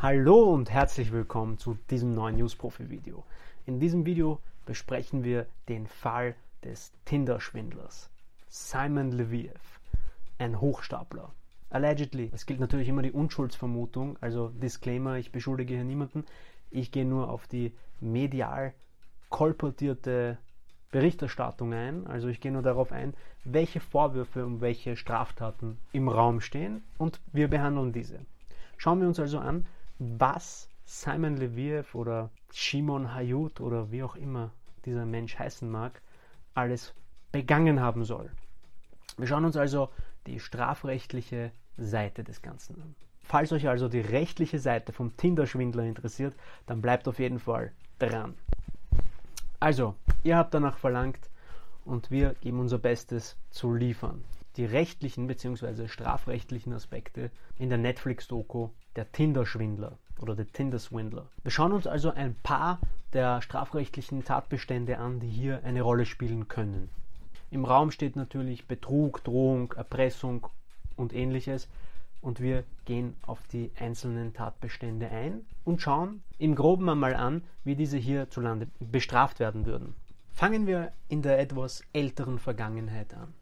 Hallo und herzlich willkommen zu diesem neuen News-Profi-Video. In diesem Video besprechen wir den Fall des Tinder-Schwindlers Simon Leviev, ein Hochstapler. Allegedly. Es gilt natürlich immer die Unschuldsvermutung, also Disclaimer, ich beschuldige hier niemanden. Ich gehe nur auf die medial kolportierte Berichterstattung ein. Also ich gehe nur darauf ein, welche Vorwürfe und welche Straftaten im Raum stehen und wir behandeln diese. Schauen wir uns also an, was Simon Leviev oder Shimon Hayut oder wie auch immer dieser Mensch heißen mag, alles begangen haben soll. Wir schauen uns also die strafrechtliche Seite des Ganzen an. Falls euch also die rechtliche Seite vom Tinder-Schwindler interessiert, dann bleibt auf jeden Fall dran. Also, ihr habt danach verlangt und wir geben unser Bestes zu liefern. Die rechtlichen bzw. strafrechtlichen Aspekte in der Netflix-Doku Der Tinder-Schwindler oder der Tinder-Swindler. Wir schauen uns also ein paar der strafrechtlichen Tatbestände an, die hier eine Rolle spielen können. Im Raum steht natürlich Betrug, Drohung, Erpressung und ähnliches und wir gehen auf die einzelnen Tatbestände ein und schauen im groben einmal an, wie diese hierzulande bestraft werden würden. Fangen wir in der etwas älteren Vergangenheit an.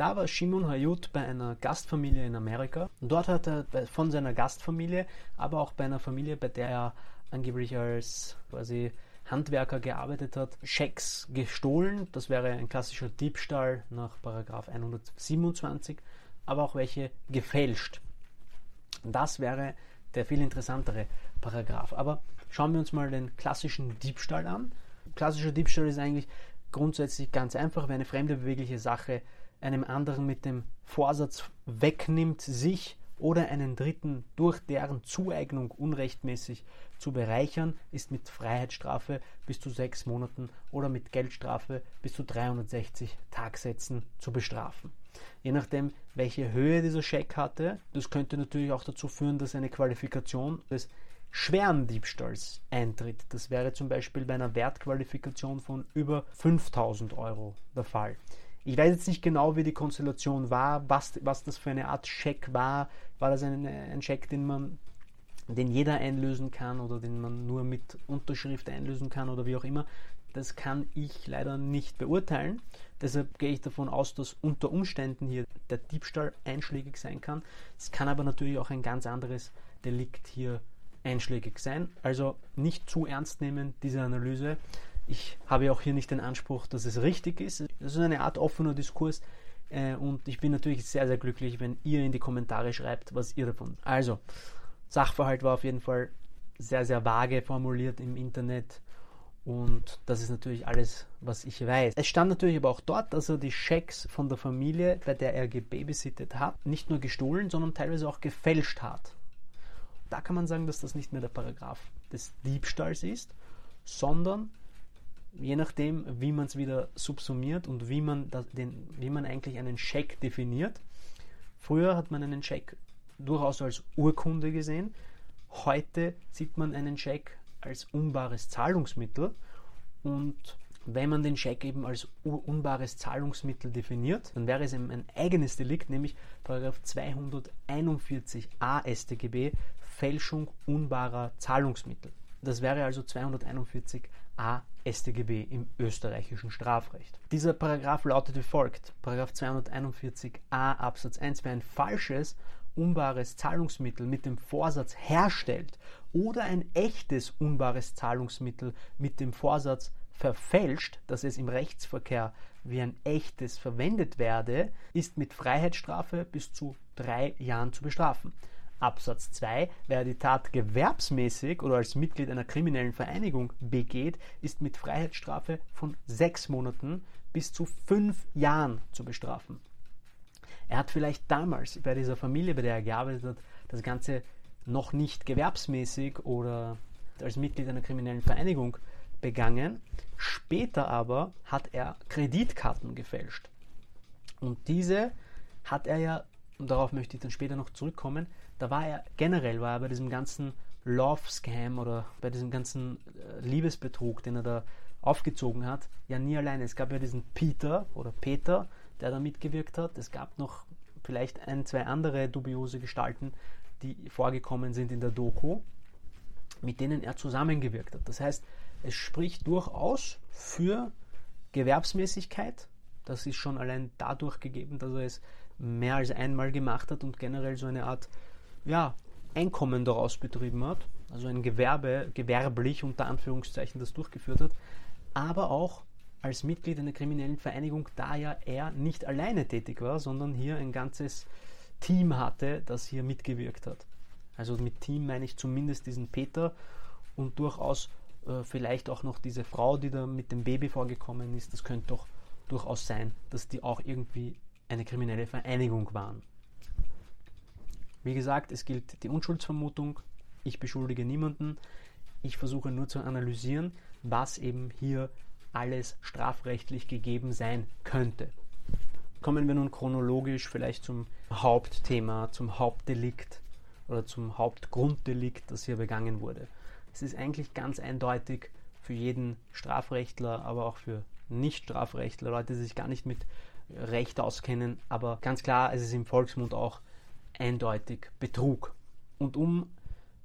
Da war Shimon Hayut bei einer Gastfamilie in Amerika. Und dort hat er von seiner Gastfamilie, aber auch bei einer Familie, bei der er angeblich als quasi Handwerker gearbeitet hat, Schecks gestohlen. Das wäre ein klassischer Diebstahl nach 127 aber auch welche gefälscht. Das wäre der viel interessantere Paragraph. Aber schauen wir uns mal den klassischen Diebstahl an. Klassischer Diebstahl ist eigentlich grundsätzlich ganz einfach, wenn eine fremde bewegliche Sache einem anderen mit dem Vorsatz wegnimmt, sich oder einen Dritten durch deren Zueignung unrechtmäßig zu bereichern, ist mit Freiheitsstrafe bis zu sechs Monaten oder mit Geldstrafe bis zu 360 Tagsätzen zu bestrafen. Je nachdem, welche Höhe dieser Scheck hatte, das könnte natürlich auch dazu führen, dass eine Qualifikation des schweren Diebstahls eintritt. Das wäre zum Beispiel bei einer Wertqualifikation von über 5000 Euro der Fall. Ich weiß jetzt nicht genau, wie die Konstellation war, was, was das für eine Art Scheck war. War das ein, ein Scheck, den man den jeder einlösen kann oder den man nur mit Unterschrift einlösen kann oder wie auch immer. Das kann ich leider nicht beurteilen. Deshalb gehe ich davon aus, dass unter Umständen hier der Diebstahl einschlägig sein kann. Es kann aber natürlich auch ein ganz anderes Delikt hier einschlägig sein. Also nicht zu ernst nehmen, diese Analyse. Ich habe auch hier nicht den Anspruch, dass es richtig ist. Das ist eine Art offener Diskurs. Äh, und ich bin natürlich sehr, sehr glücklich, wenn ihr in die Kommentare schreibt, was ihr davon. Also, Sachverhalt war auf jeden Fall sehr, sehr vage formuliert im Internet. Und das ist natürlich alles, was ich weiß. Es stand natürlich aber auch dort, dass er die Schecks von der Familie, bei der er gebabysittet hat, nicht nur gestohlen, sondern teilweise auch gefälscht hat. Da kann man sagen, dass das nicht mehr der Paragraph des Diebstahls ist, sondern je nachdem, wie man es wieder subsumiert und wie man, das, den, wie man eigentlich einen Scheck definiert. Früher hat man einen Scheck durchaus als Urkunde gesehen. Heute sieht man einen Scheck als unbares Zahlungsmittel und wenn man den Scheck eben als unbares Zahlungsmittel definiert, dann wäre es eben ein eigenes Delikt, nämlich 241a StGB Fälschung unbarer Zahlungsmittel. Das wäre also 241a StGB im österreichischen Strafrecht. Dieser Paragraph lautet wie folgt: Paragraph 241a Absatz 1 Wer ein falsches, unbares Zahlungsmittel mit dem Vorsatz herstellt oder ein echtes unbares Zahlungsmittel mit dem Vorsatz verfälscht, dass es im Rechtsverkehr wie ein echtes verwendet werde, ist mit Freiheitsstrafe bis zu drei Jahren zu bestrafen. Absatz 2, wer die Tat gewerbsmäßig oder als Mitglied einer kriminellen Vereinigung begeht, ist mit Freiheitsstrafe von sechs Monaten bis zu fünf Jahren zu bestrafen. Er hat vielleicht damals bei dieser Familie, bei der er gearbeitet hat, das Ganze noch nicht gewerbsmäßig oder als Mitglied einer kriminellen Vereinigung begangen. Später aber hat er Kreditkarten gefälscht. Und diese hat er ja, und darauf möchte ich dann später noch zurückkommen, da war er generell war er bei diesem ganzen Love Scam oder bei diesem ganzen äh, Liebesbetrug, den er da aufgezogen hat, ja nie alleine. Es gab ja diesen Peter oder Peter, der da mitgewirkt hat. Es gab noch vielleicht ein, zwei andere dubiose Gestalten, die vorgekommen sind in der Doku. mit denen er zusammengewirkt hat. Das heißt, es spricht durchaus für Gewerbsmäßigkeit. Das ist schon allein dadurch gegeben, dass er es mehr als einmal gemacht hat und generell so eine Art ja, Einkommen daraus betrieben hat. Also ein Gewerbe, gewerblich unter Anführungszeichen das durchgeführt hat. Aber auch als Mitglied einer kriminellen Vereinigung, da ja er nicht alleine tätig war, sondern hier ein ganzes Team hatte, das hier mitgewirkt hat. Also mit Team meine ich zumindest diesen Peter und durchaus äh, vielleicht auch noch diese Frau, die da mit dem Baby vorgekommen ist. Das könnte doch durchaus sein, dass die auch irgendwie eine kriminelle Vereinigung waren. Wie gesagt, es gilt die Unschuldsvermutung. Ich beschuldige niemanden. Ich versuche nur zu analysieren, was eben hier alles strafrechtlich gegeben sein könnte. Kommen wir nun chronologisch vielleicht zum Hauptthema, zum Hauptdelikt oder zum Hauptgrunddelikt, das hier begangen wurde. Es ist eigentlich ganz eindeutig für jeden Strafrechtler, aber auch für Nicht-Strafrechtler, Leute, die sich gar nicht mit Recht auskennen, aber ganz klar, es ist im Volksmund auch eindeutig Betrug. Und um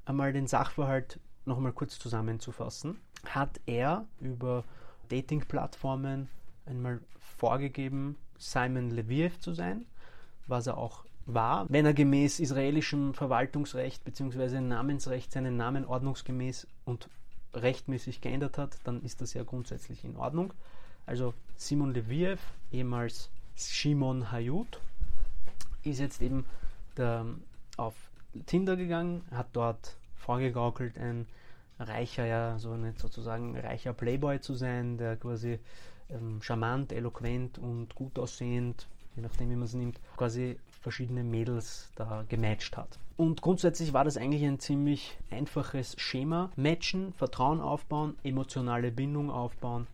einmal den Sachverhalt noch einmal kurz zusammenzufassen, hat er über Dating-Plattformen einmal vorgegeben, Simon Leviev zu sein, was er auch war. Wenn er gemäß israelischem Verwaltungsrecht bzw. Namensrecht seinen Namen ordnungsgemäß und rechtmäßig geändert hat, dann ist das ja grundsätzlich in Ordnung. Also Simon Leviev, ehemals Shimon Hayut, ist jetzt eben der, auf Tinder gegangen, hat dort vorgegaukelt, ein reicher, ja, so nicht sozusagen reicher Playboy zu sein, der quasi ähm, charmant, eloquent und gut aussehend, je nachdem wie man es nimmt, quasi verschiedene Mädels da gematcht hat. Und grundsätzlich war das eigentlich ein ziemlich einfaches Schema. Matchen, Vertrauen aufbauen, emotionale Bindung aufbauen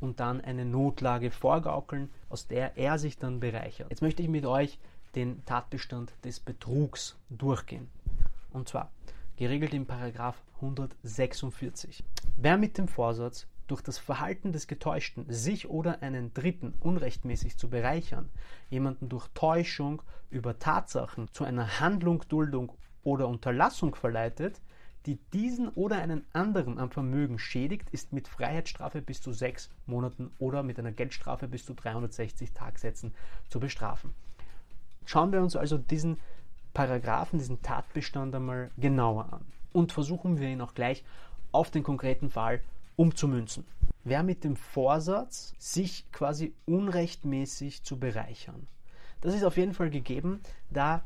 und dann eine Notlage vorgaukeln, aus der er sich dann bereichert. Jetzt möchte ich mit euch den Tatbestand des Betrugs durchgehen. Und zwar geregelt im Paragraph 146. Wer mit dem Vorsatz, durch das Verhalten des Getäuschten sich oder einen Dritten unrechtmäßig zu bereichern, jemanden durch Täuschung über Tatsachen zu einer Handlung, Duldung oder Unterlassung verleitet, die diesen oder einen anderen am Vermögen schädigt, ist mit Freiheitsstrafe bis zu sechs Monaten oder mit einer Geldstrafe bis zu 360 Tagsätzen zu bestrafen. Schauen wir uns also diesen Paragraphen, diesen Tatbestand einmal genauer an und versuchen wir ihn auch gleich auf den konkreten Fall umzumünzen. Wer mit dem Vorsatz, sich quasi unrechtmäßig zu bereichern. Das ist auf jeden Fall gegeben, da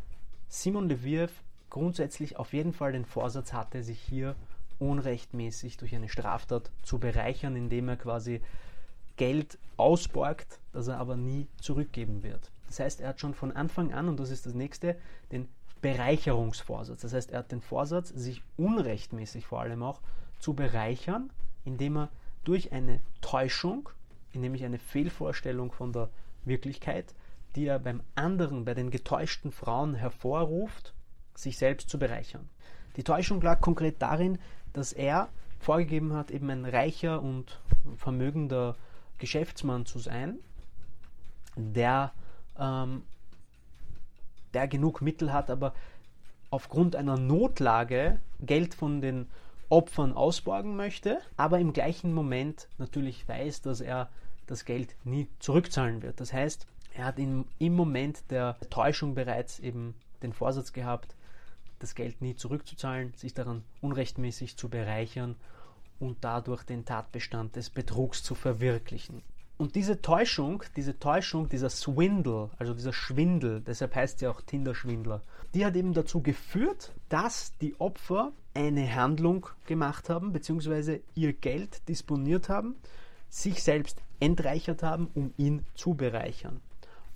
Simon Leviev grundsätzlich auf jeden Fall den Vorsatz hatte, sich hier unrechtmäßig durch eine Straftat zu bereichern, indem er quasi Geld ausborgt, das er aber nie zurückgeben wird. Das heißt, er hat schon von Anfang an, und das ist das nächste, den Bereicherungsvorsatz. Das heißt, er hat den Vorsatz, sich unrechtmäßig vor allem auch zu bereichern, indem er durch eine Täuschung, nämlich eine Fehlvorstellung von der Wirklichkeit, die er beim anderen, bei den getäuschten Frauen hervorruft, sich selbst zu bereichern. Die Täuschung lag konkret darin, dass er vorgegeben hat, eben ein reicher und vermögender Geschäftsmann zu sein, der ähm, der genug Mittel hat, aber aufgrund einer Notlage Geld von den Opfern ausborgen möchte, aber im gleichen Moment natürlich weiß, dass er das Geld nie zurückzahlen wird. Das heißt, er hat in, im Moment der Täuschung bereits eben den Vorsatz gehabt, das Geld nie zurückzuzahlen, sich daran unrechtmäßig zu bereichern und dadurch den Tatbestand des Betrugs zu verwirklichen. Und diese Täuschung, diese Täuschung, dieser Swindle, also dieser Schwindel, deshalb heißt ja auch Tinder-Schwindler, die hat eben dazu geführt, dass die Opfer eine Handlung gemacht haben, beziehungsweise ihr Geld disponiert haben, sich selbst entreichert haben, um ihn zu bereichern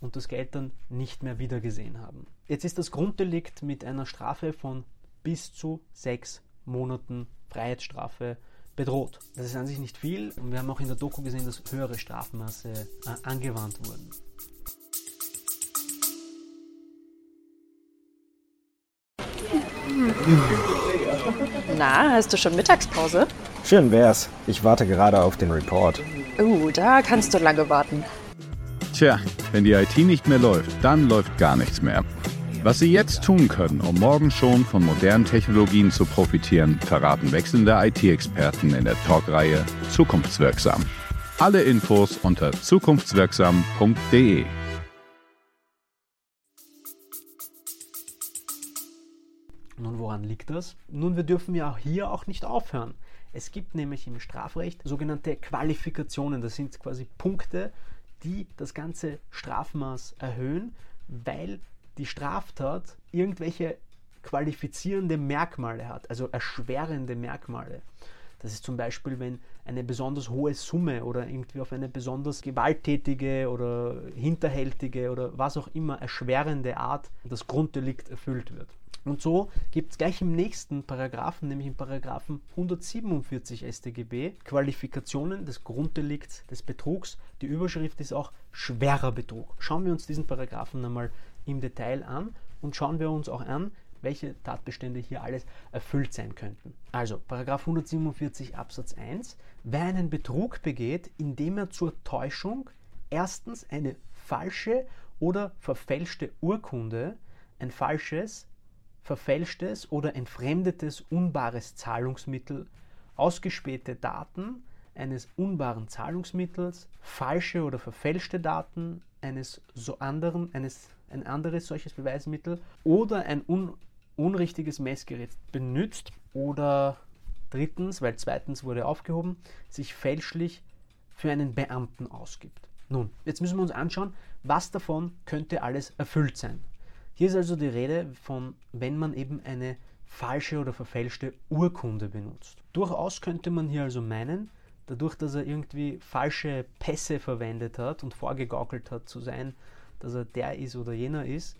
und das Geld dann nicht mehr wiedergesehen haben. Jetzt ist das Grunddelikt mit einer Strafe von bis zu sechs Monaten Freiheitsstrafe bedroht. Das ist an sich nicht viel und wir haben auch in der Doku gesehen, dass höhere Strafmaße äh, angewandt wurden. Na, hast du schon Mittagspause? Schön wär's. Ich warte gerade auf den Report. Oh, da kannst du lange warten. Tja, wenn die IT nicht mehr läuft, dann läuft gar nichts mehr. Was Sie jetzt tun können, um morgen schon von modernen Technologien zu profitieren, verraten wechselnde IT-Experten in der Talkreihe Zukunftswirksam. Alle Infos unter zukunftswirksam.de. Nun, woran liegt das? Nun, wir dürfen ja hier auch nicht aufhören. Es gibt nämlich im Strafrecht sogenannte Qualifikationen. Das sind quasi Punkte, die das ganze Strafmaß erhöhen, weil die Straftat irgendwelche qualifizierende Merkmale hat, also erschwerende Merkmale. Das ist zum Beispiel, wenn eine besonders hohe Summe oder irgendwie auf eine besonders gewalttätige oder hinterhältige oder was auch immer erschwerende Art das Grunddelikt erfüllt wird. Und so gibt es gleich im nächsten Paragraphen, nämlich im Paragraphen 147 StGB, Qualifikationen des Grunddelikts des Betrugs. Die Überschrift ist auch schwerer Betrug. Schauen wir uns diesen Paragraphen einmal im Detail an und schauen wir uns auch an, welche Tatbestände hier alles erfüllt sein könnten. Also, Paragraph 147 Absatz 1. Wer einen Betrug begeht, indem er zur Täuschung erstens eine falsche oder verfälschte Urkunde, ein falsches, verfälschtes oder entfremdetes unbares Zahlungsmittel, ausgespähte Daten eines unbaren Zahlungsmittels, falsche oder verfälschte Daten eines so anderen, eines, ein anderes solches Beweismittel oder ein un, unrichtiges Messgerät benutzt oder drittens, weil zweitens wurde aufgehoben, sich fälschlich für einen Beamten ausgibt. Nun, jetzt müssen wir uns anschauen, was davon könnte alles erfüllt sein. Hier ist also die Rede von, wenn man eben eine falsche oder verfälschte Urkunde benutzt. Durchaus könnte man hier also meinen, dadurch, dass er irgendwie falsche Pässe verwendet hat und vorgegaukelt hat zu sein, dass er der ist oder jener ist,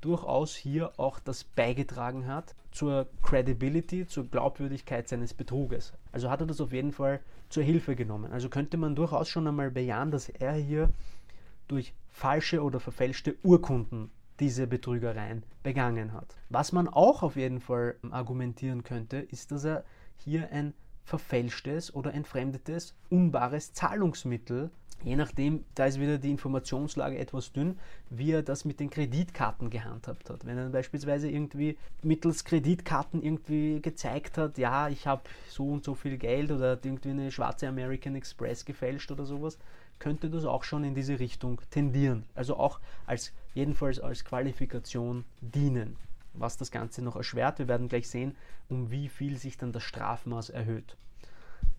durchaus hier auch das beigetragen hat zur Credibility, zur Glaubwürdigkeit seines Betruges. Also hat er das auf jeden Fall zur Hilfe genommen. Also könnte man durchaus schon einmal bejahen, dass er hier durch falsche oder verfälschte Urkunden diese Betrügereien begangen hat. Was man auch auf jeden Fall argumentieren könnte, ist, dass er hier ein verfälschtes oder entfremdetes, unbares Zahlungsmittel, je nachdem, da ist wieder die Informationslage etwas dünn, wie er das mit den Kreditkarten gehandhabt hat. Wenn er beispielsweise irgendwie mittels Kreditkarten irgendwie gezeigt hat, ja, ich habe so und so viel Geld oder hat irgendwie eine schwarze American Express gefälscht oder sowas, könnte das auch schon in diese Richtung tendieren. Also auch als jedenfalls als Qualifikation dienen. Was das Ganze noch erschwert, wir werden gleich sehen, um wie viel sich dann das Strafmaß erhöht.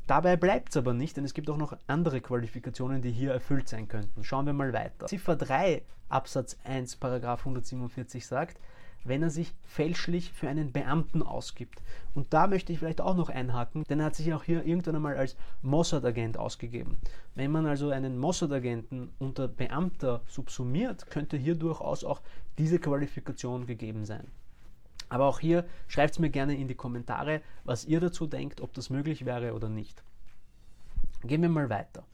Dabei bleibt es aber nicht, denn es gibt auch noch andere Qualifikationen, die hier erfüllt sein könnten. Schauen wir mal weiter. Ziffer 3 Absatz 1 Paragraph 147 sagt, wenn er sich fälschlich für einen Beamten ausgibt. Und da möchte ich vielleicht auch noch einhaken, denn er hat sich auch hier irgendwann einmal als Mossad-Agent ausgegeben. Wenn man also einen Mossad-Agenten unter Beamter subsumiert, könnte hier durchaus auch diese Qualifikation gegeben sein. Aber auch hier schreibt es mir gerne in die Kommentare, was ihr dazu denkt, ob das möglich wäre oder nicht. Gehen wir mal weiter.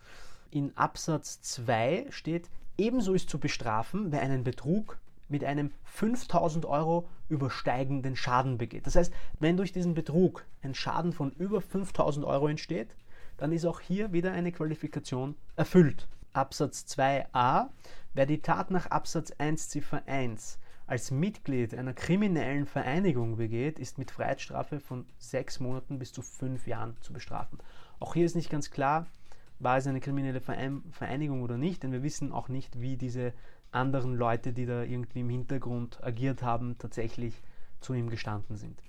In Absatz 2 steht, ebenso ist zu bestrafen, wer einen Betrug mit einem 5000 Euro übersteigenden Schaden begeht. Das heißt, wenn durch diesen Betrug ein Schaden von über 5000 Euro entsteht, dann ist auch hier wieder eine Qualifikation erfüllt. Absatz 2a, wer die Tat nach Absatz 1 Ziffer 1 als Mitglied einer kriminellen Vereinigung begeht, ist mit Freiheitsstrafe von sechs Monaten bis zu fünf Jahren zu bestrafen. Auch hier ist nicht ganz klar, war es eine kriminelle Vereinigung oder nicht, denn wir wissen auch nicht, wie diese anderen Leute, die da irgendwie im Hintergrund agiert haben, tatsächlich zu ihm gestanden sind.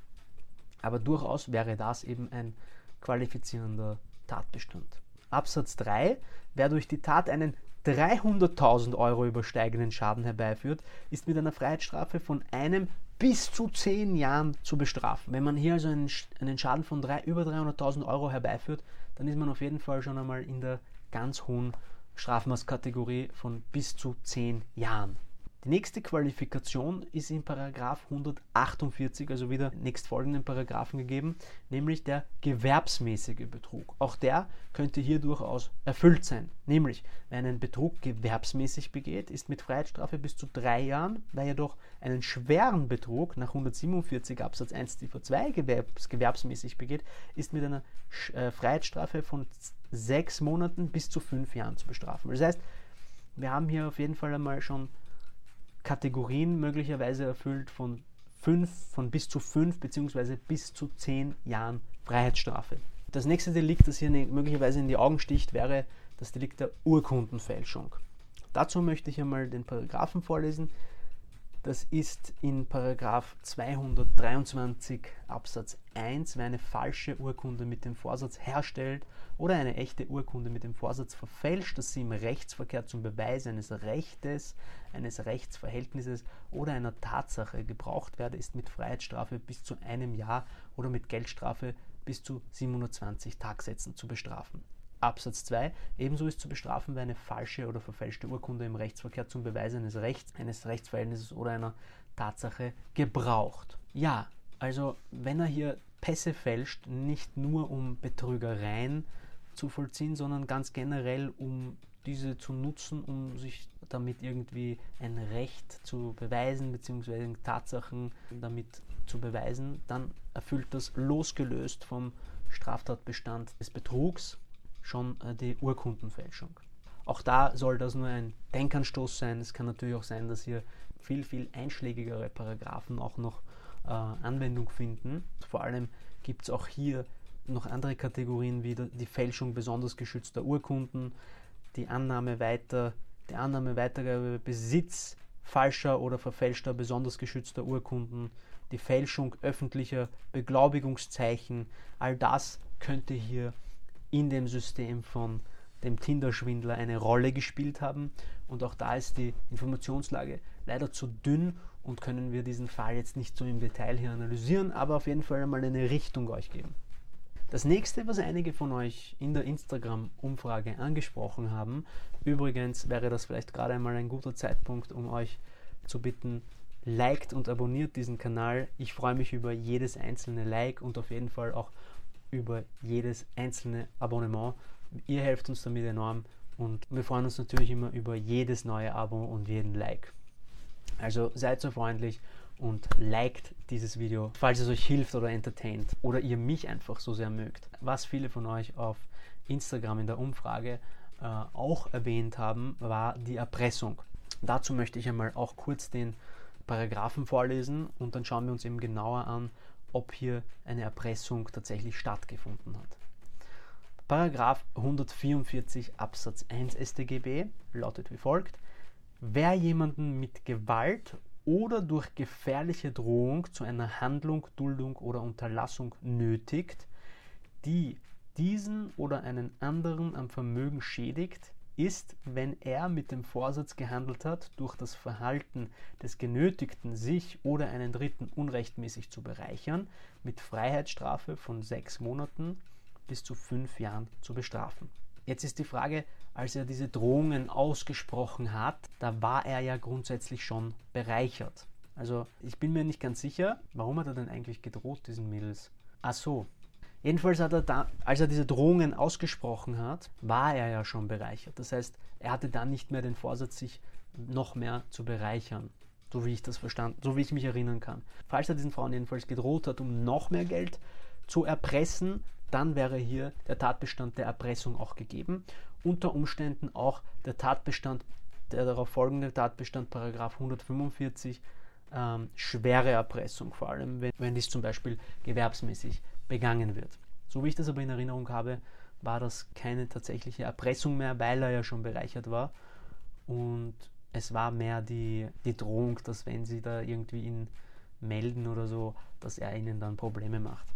Aber durchaus wäre das eben ein qualifizierender Tatbestand. Absatz 3. Wer durch die Tat einen 300.000 Euro übersteigenden Schaden herbeiführt, ist mit einer Freiheitsstrafe von einem bis zu 10 Jahren zu bestrafen. Wenn man hier also einen, einen Schaden von drei, über 300.000 Euro herbeiführt, dann ist man auf jeden Fall schon einmal in der ganz hohen Strafmaßkategorie von bis zu 10 Jahren. Die nächste Qualifikation ist in Paragraph 148, also wieder nächstfolgenden Paragraphen gegeben, nämlich der gewerbsmäßige Betrug. Auch der könnte hier durchaus erfüllt sein. Nämlich, wer einen Betrug gewerbsmäßig begeht, ist mit Freiheitsstrafe bis zu drei Jahren, wer jedoch einen schweren Betrug nach 147 Absatz 1 Ziffer 2 gewerbs gewerbsmäßig begeht, ist mit einer äh, Freiheitsstrafe von sechs Monaten bis zu fünf Jahren zu bestrafen. Das heißt, wir haben hier auf jeden Fall einmal schon Kategorien möglicherweise erfüllt von fünf, von bis zu fünf beziehungsweise bis zu zehn Jahren Freiheitsstrafe. Das nächste Delikt, das hier ne, möglicherweise in die Augen sticht, wäre das Delikt der Urkundenfälschung. Dazu möchte ich einmal den Paragraphen vorlesen. Das ist in Paragraph 223 Absatz 1, wer eine falsche Urkunde mit dem Vorsatz herstellt oder eine echte Urkunde mit dem Vorsatz verfälscht, dass sie im Rechtsverkehr zum Beweis eines Rechtes, eines Rechtsverhältnisses oder einer Tatsache gebraucht werde, ist mit Freiheitsstrafe bis zu einem Jahr oder mit Geldstrafe bis zu 720 Tagsätzen zu bestrafen. Absatz 2. Ebenso ist zu bestrafen, wer eine falsche oder verfälschte Urkunde im Rechtsverkehr zum Beweis eines Rechts, eines Rechtsverhältnisses oder einer Tatsache gebraucht. Ja, also wenn er hier Pässe fälscht, nicht nur um Betrügereien zu vollziehen, sondern ganz generell um diese zu nutzen, um sich damit irgendwie ein Recht zu beweisen, beziehungsweise Tatsachen damit zu beweisen, dann erfüllt das losgelöst vom Straftatbestand des Betrugs schon äh, die Urkundenfälschung. Auch da soll das nur ein Denkanstoß sein. Es kann natürlich auch sein, dass hier viel, viel einschlägigere Paragraphen auch noch äh, Anwendung finden. Vor allem gibt es auch hier noch andere Kategorien wie die Fälschung besonders geschützter Urkunden, die Annahme weiter, die Annahme Weitergabe Besitz falscher oder verfälschter besonders geschützter Urkunden, die Fälschung öffentlicher Beglaubigungszeichen, all das könnte hier in dem System von dem Tinder-Schwindler eine Rolle gespielt haben. Und auch da ist die Informationslage leider zu dünn und können wir diesen Fall jetzt nicht so im Detail hier analysieren, aber auf jeden Fall einmal eine Richtung euch geben. Das nächste, was einige von euch in der Instagram-Umfrage angesprochen haben, übrigens wäre das vielleicht gerade einmal ein guter Zeitpunkt, um euch zu bitten, liked und abonniert diesen Kanal. Ich freue mich über jedes einzelne Like und auf jeden Fall auch über jedes einzelne Abonnement. Ihr helft uns damit enorm und wir freuen uns natürlich immer über jedes neue Abo und jeden Like. Also seid so freundlich und liked dieses Video, falls es euch hilft oder entertaint oder ihr mich einfach so sehr mögt. Was viele von euch auf Instagram in der Umfrage äh, auch erwähnt haben, war die Erpressung. Dazu möchte ich einmal auch kurz den Paragraphen vorlesen und dann schauen wir uns eben genauer an, ob hier eine Erpressung tatsächlich stattgefunden hat. Paragraph 144 Absatz 1 StGB lautet wie folgt: Wer jemanden mit Gewalt oder durch gefährliche Drohung zu einer Handlung, Duldung oder Unterlassung nötigt, die diesen oder einen anderen am Vermögen schädigt, ist, wenn er mit dem Vorsatz gehandelt hat, durch das Verhalten des Genötigten sich oder einen Dritten unrechtmäßig zu bereichern, mit Freiheitsstrafe von sechs Monaten bis zu fünf Jahren zu bestrafen. Jetzt ist die Frage, als er diese Drohungen ausgesprochen hat, da war er ja grundsätzlich schon bereichert. Also ich bin mir nicht ganz sicher, warum hat er denn eigentlich gedroht, diesen Mädels? Ach so, Jedenfalls hat er da, als er diese Drohungen ausgesprochen hat, war er ja schon bereichert. Das heißt, er hatte dann nicht mehr den Vorsatz, sich noch mehr zu bereichern. So wie ich das verstanden, so wie ich mich erinnern kann. Falls er diesen Frauen jedenfalls gedroht hat, um noch mehr Geld zu erpressen, dann wäre hier der Tatbestand der Erpressung auch gegeben. Unter Umständen auch der Tatbestand, der darauf folgende Tatbestand, Paragraph 145, ähm, schwere Erpressung, vor allem wenn, wenn dies zum Beispiel gewerbsmäßig begangen wird. So wie ich das aber in Erinnerung habe, war das keine tatsächliche Erpressung mehr, weil er ja schon bereichert war. Und es war mehr die, die Drohung, dass wenn sie da irgendwie ihn melden oder so, dass er ihnen dann Probleme macht.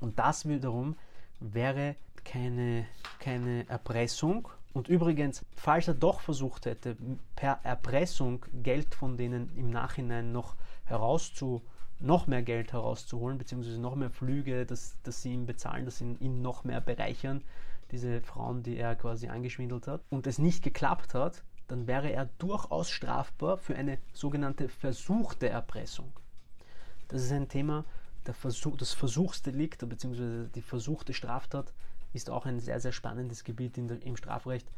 Und das wiederum wäre keine, keine Erpressung. Und übrigens, falls er doch versucht hätte, per Erpressung Geld von denen im Nachhinein noch herauszuholen, noch mehr Geld herauszuholen, beziehungsweise noch mehr Flüge, dass, dass sie ihm bezahlen, dass sie ihn noch mehr bereichern, diese Frauen, die er quasi angeschwindelt hat, und es nicht geklappt hat, dann wäre er durchaus strafbar für eine sogenannte versuchte Erpressung. Das ist ein Thema, Versuch, das Versuchsdelikt bzw. die versuchte Straftat ist auch ein sehr, sehr spannendes Gebiet der, im Strafrecht.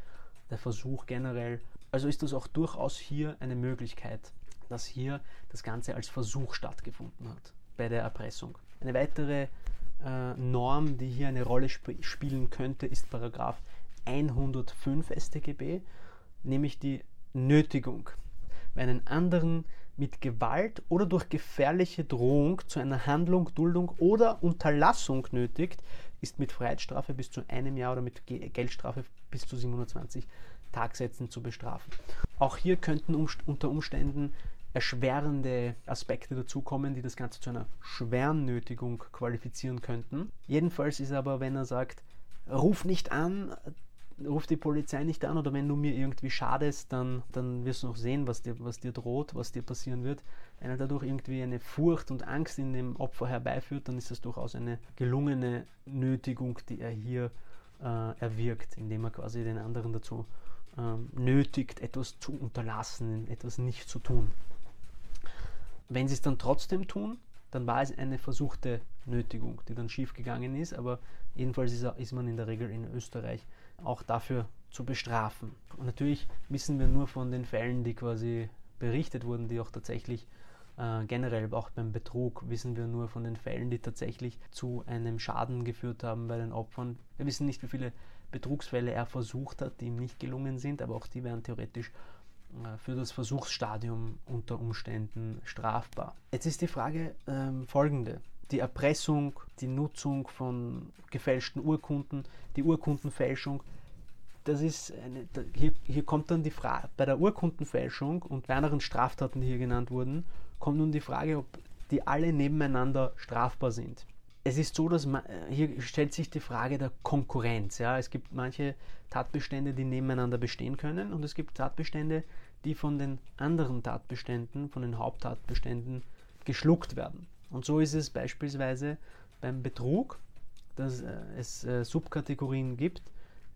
Der Versuch generell. Also ist das auch durchaus hier eine Möglichkeit dass hier das Ganze als Versuch stattgefunden hat bei der Erpressung. Eine weitere äh, Norm, die hier eine Rolle sp spielen könnte, ist Paragraph 105 StGB, nämlich die Nötigung. wer einen anderen mit Gewalt oder durch gefährliche Drohung zu einer Handlung, Duldung oder Unterlassung nötigt, ist mit Freiheitsstrafe bis zu einem Jahr oder mit Geldstrafe bis zu 720 Tagsätzen zu bestrafen. Auch hier könnten unter Umständen erschwerende Aspekte dazukommen, die das Ganze zu einer schweren Nötigung qualifizieren könnten. Jedenfalls ist aber, wenn er sagt, ruf nicht an, ruf die Polizei nicht an oder wenn du mir irgendwie schadest, dann, dann wirst du noch sehen, was dir, was dir droht, was dir passieren wird. Wenn er dadurch irgendwie eine Furcht und Angst in dem Opfer herbeiführt, dann ist das durchaus eine gelungene Nötigung, die er hier äh, erwirkt, indem er quasi den anderen dazu ähm, nötigt, etwas zu unterlassen, etwas nicht zu tun. Wenn sie es dann trotzdem tun, dann war es eine versuchte Nötigung, die dann schiefgegangen ist, aber jedenfalls ist, ist man in der Regel in Österreich auch dafür zu bestrafen. Und natürlich wissen wir nur von den Fällen, die quasi berichtet wurden, die auch tatsächlich äh, generell auch beim Betrug wissen wir nur von den Fällen, die tatsächlich zu einem Schaden geführt haben bei den Opfern. Wir wissen nicht, wie viele Betrugsfälle er versucht hat, die ihm nicht gelungen sind, aber auch die wären theoretisch für das Versuchsstadium unter Umständen strafbar. Jetzt ist die Frage ähm, folgende die Erpressung, die Nutzung von gefälschten Urkunden, die Urkundenfälschung. Das ist eine, hier, hier kommt dann die Frage, bei der Urkundenfälschung und bei anderen Straftaten, die hier genannt wurden, kommt nun die Frage, ob die alle nebeneinander strafbar sind. Es ist so, dass man, hier stellt sich die Frage der Konkurrenz. Ja? Es gibt manche Tatbestände, die nebeneinander bestehen können und es gibt Tatbestände, die von den anderen Tatbeständen, von den Haupttatbeständen geschluckt werden. Und so ist es beispielsweise beim Betrug, dass äh, es äh, Subkategorien gibt,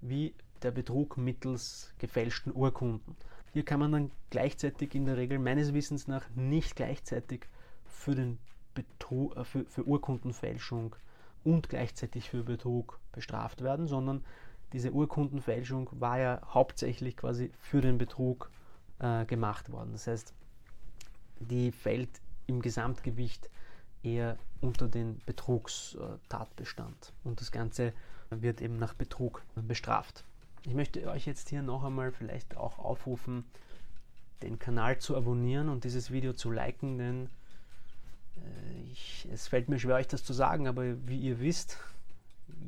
wie der Betrug mittels gefälschten Urkunden. Hier kann man dann gleichzeitig in der Regel meines Wissens nach nicht gleichzeitig für, den Betrug, äh, für, für Urkundenfälschung und gleichzeitig für Betrug bestraft werden, sondern diese Urkundenfälschung war ja hauptsächlich quasi für den Betrug äh, gemacht worden. Das heißt, die fällt im Gesamtgewicht eher unter den Betrugstatbestand. Und das Ganze wird eben nach Betrug bestraft. Ich möchte euch jetzt hier noch einmal vielleicht auch aufrufen, den Kanal zu abonnieren und dieses Video zu liken, denn ich, es fällt mir schwer, euch das zu sagen, aber wie ihr wisst,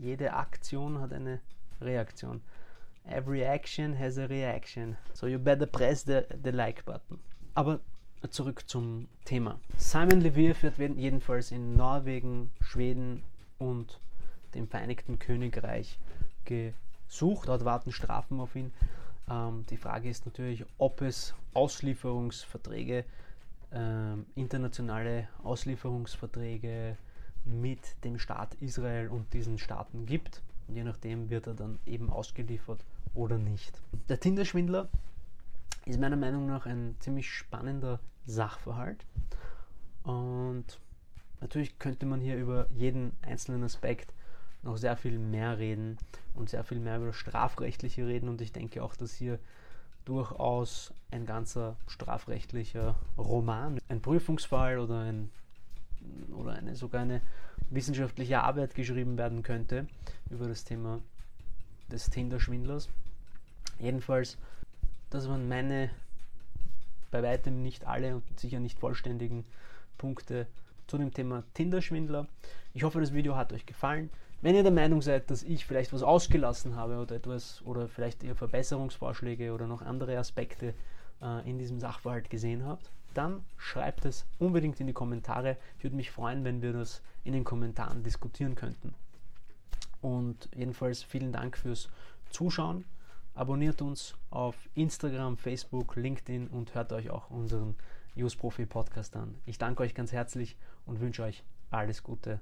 jede Aktion hat eine Reaktion. Every action has a reaction. So you better press the, the like button. Aber zurück zum Thema. Simon Leviev wird jedenfalls in Norwegen, Schweden und dem Vereinigten Königreich gesucht. Dort warten Strafen auf ihn. Ähm, die Frage ist natürlich, ob es Auslieferungsverträge, äh, internationale Auslieferungsverträge mit dem Staat Israel und diesen Staaten gibt. Und je nachdem wird er dann eben ausgeliefert oder nicht. Der Tinder-Schwindler ist meiner Meinung nach ein ziemlich spannender Sachverhalt. Und natürlich könnte man hier über jeden einzelnen Aspekt noch sehr viel mehr reden und sehr viel mehr über strafrechtliche reden. Und ich denke auch, dass hier durchaus ein ganzer strafrechtlicher Roman, ein Prüfungsfall oder, ein, oder eine, sogar eine wissenschaftliche Arbeit geschrieben werden könnte über das Thema des Tinder-Schwindlers. Jedenfalls, das waren meine bei weitem nicht alle und sicher nicht vollständigen Punkte zu dem Thema Tinder-Schwindler. Ich hoffe, das Video hat euch gefallen. Wenn ihr der Meinung seid, dass ich vielleicht was ausgelassen habe oder etwas oder vielleicht ihr Verbesserungsvorschläge oder noch andere Aspekte äh, in diesem Sachverhalt gesehen habt, dann schreibt es unbedingt in die Kommentare. Ich würde mich freuen, wenn wir das in den Kommentaren diskutieren könnten. Und jedenfalls vielen Dank fürs Zuschauen. Abonniert uns auf Instagram, Facebook, LinkedIn und hört euch auch unseren Use Profi Podcast an. Ich danke euch ganz herzlich und wünsche euch alles Gute.